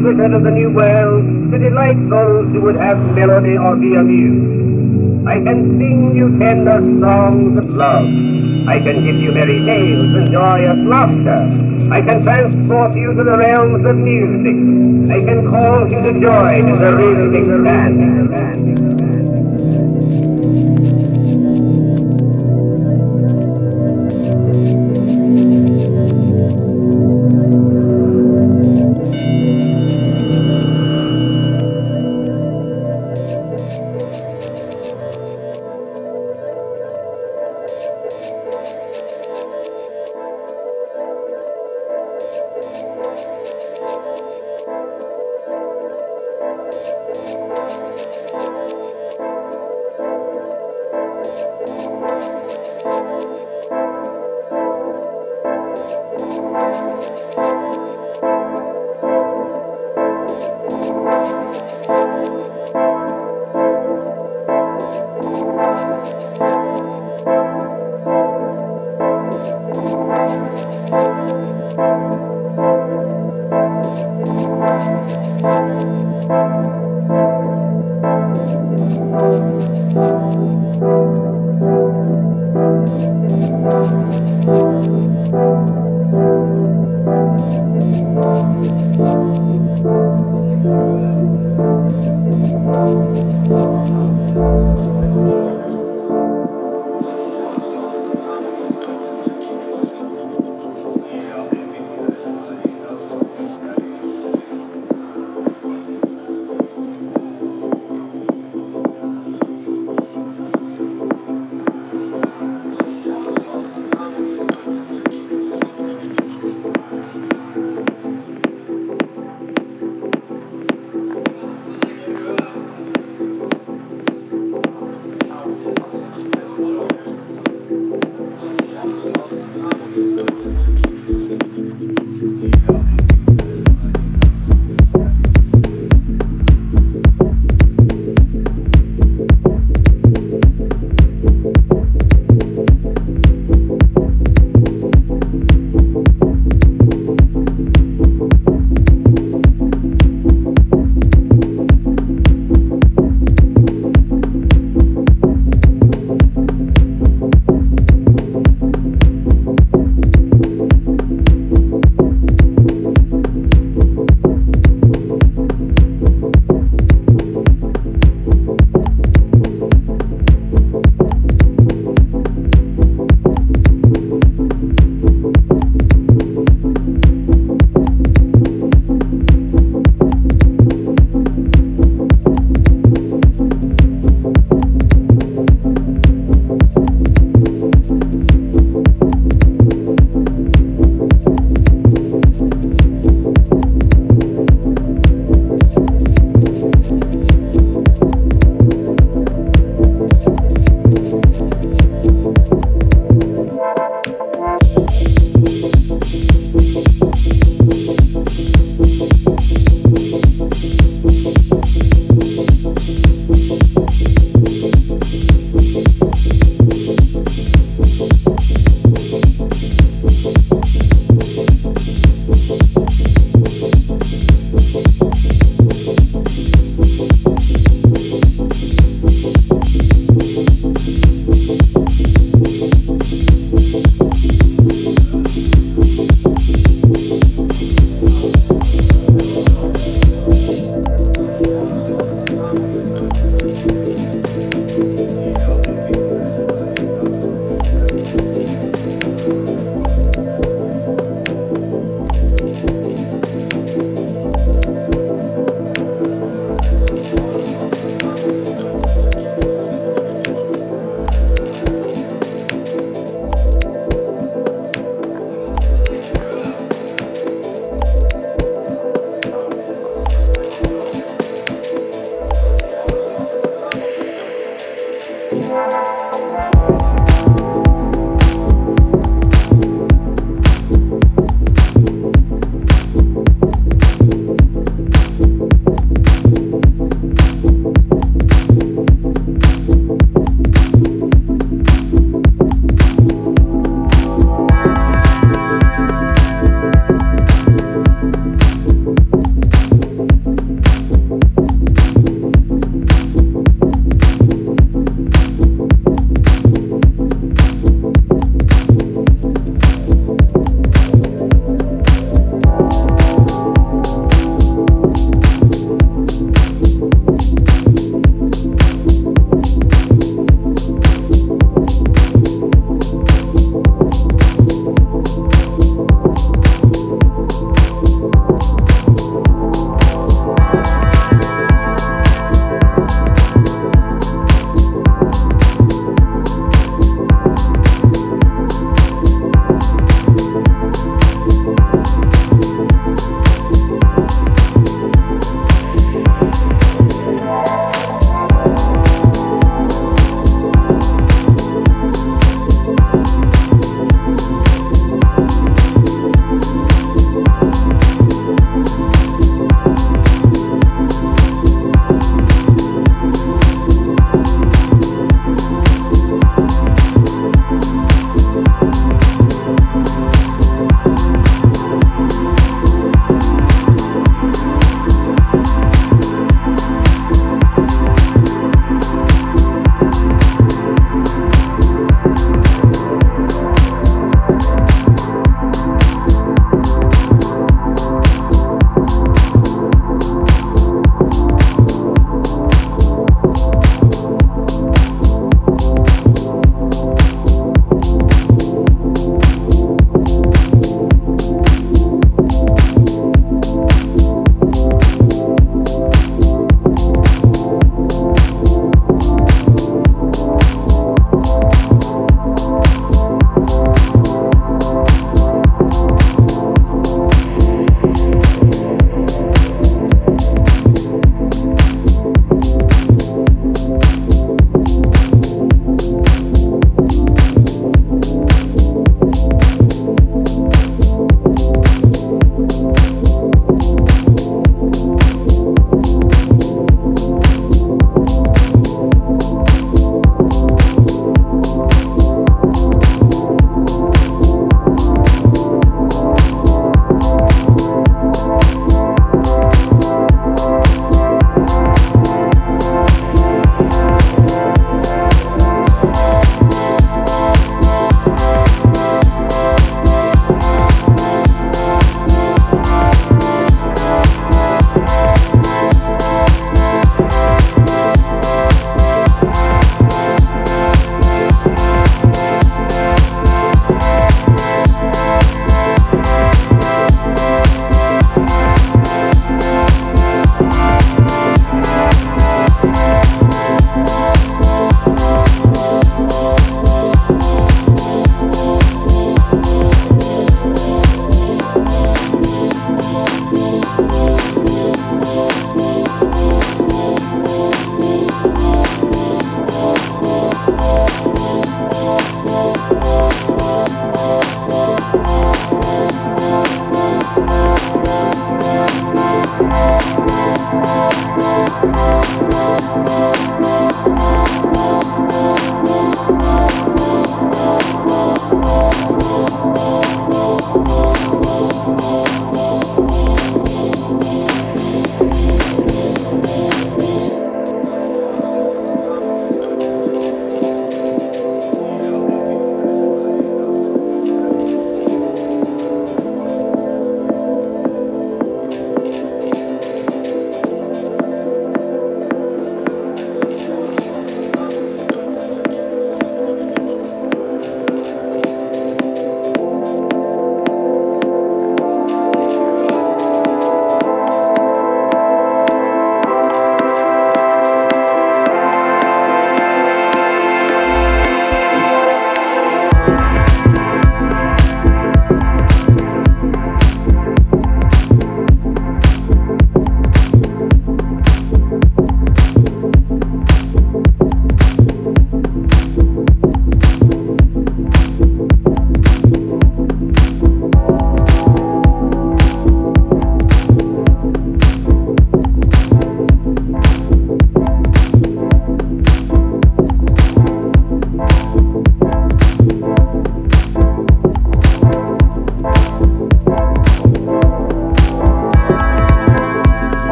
great of the new world to delight those who would have melody or be amused. I can sing you tender songs of love. I can give you merry tales and joyous laughter. I can transport you to the realms of music. I can cause you to join in the rhythmic dance.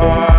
thought.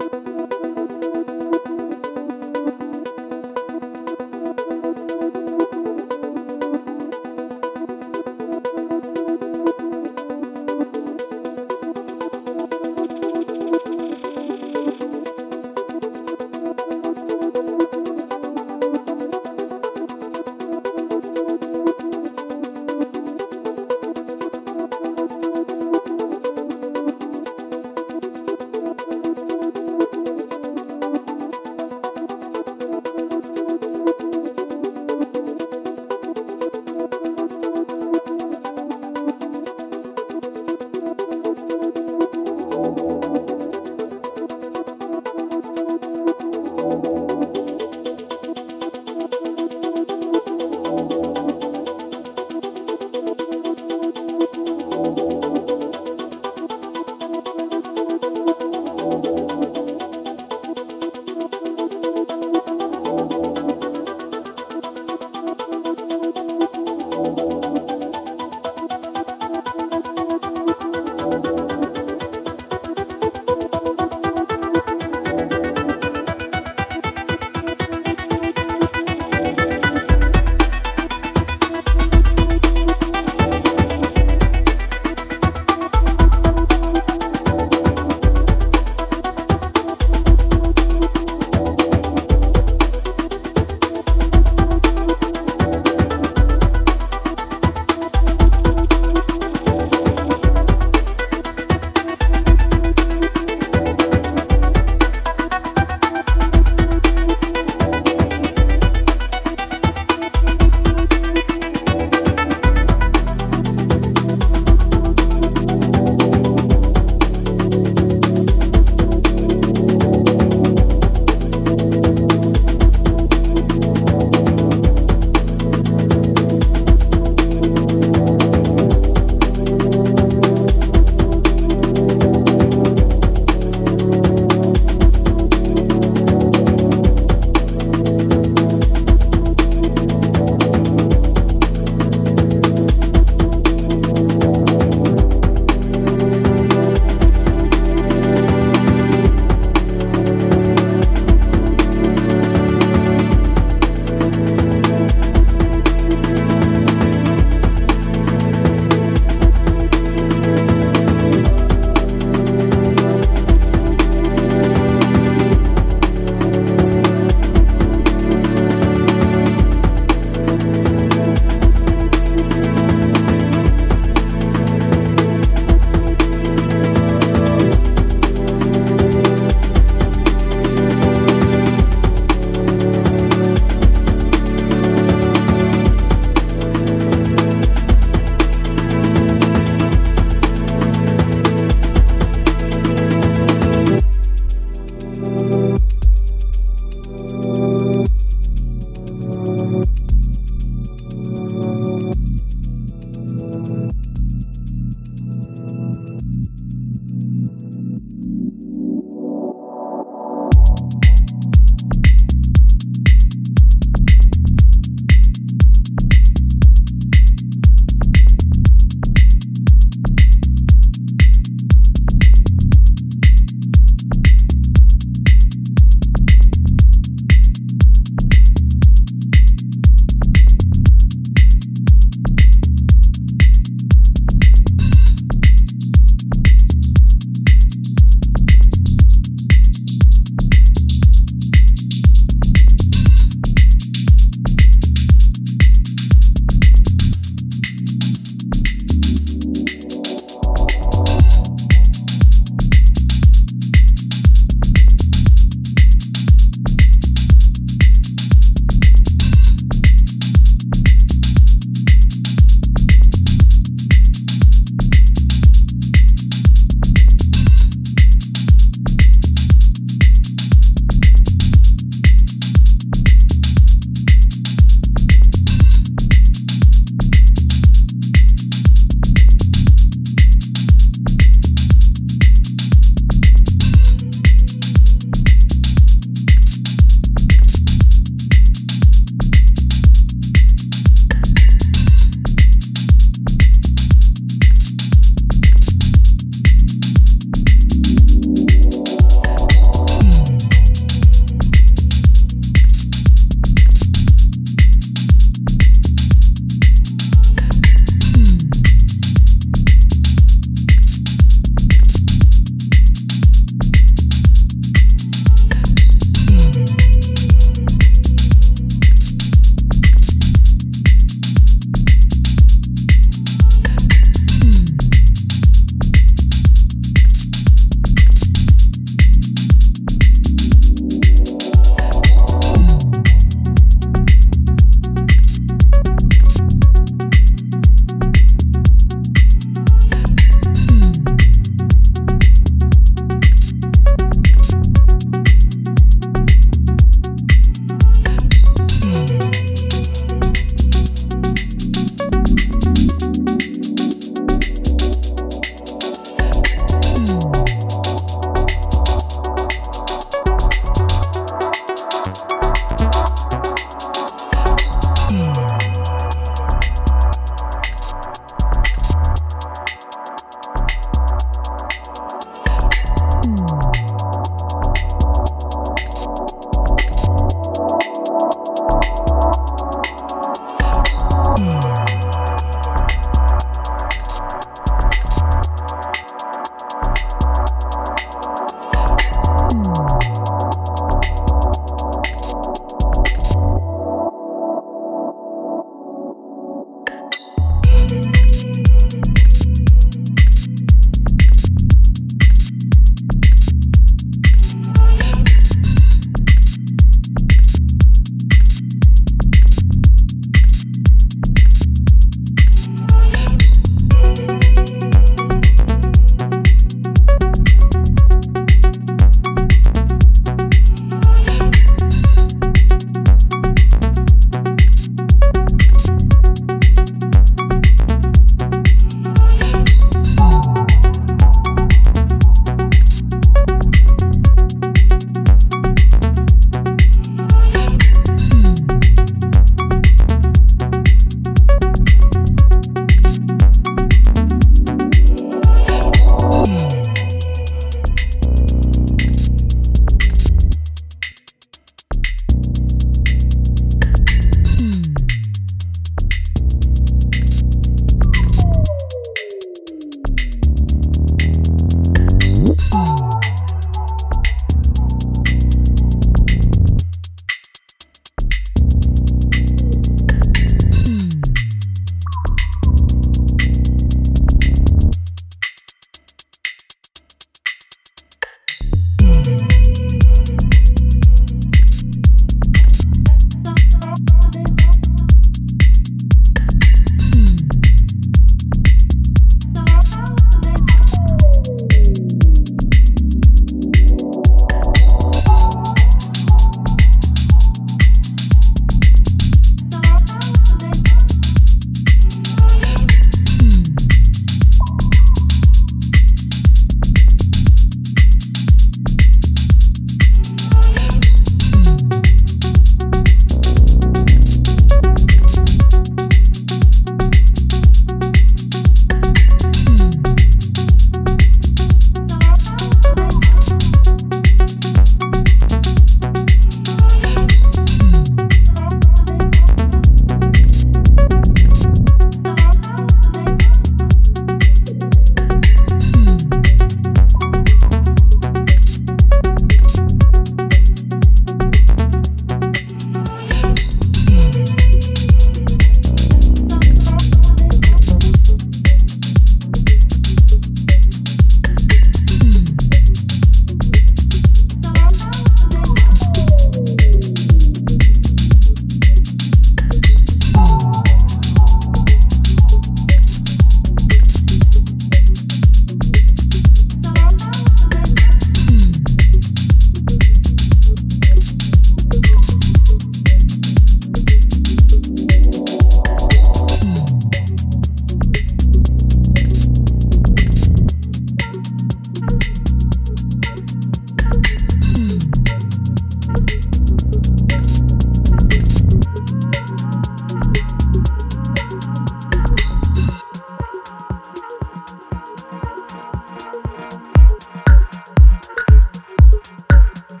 Thank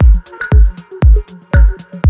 you.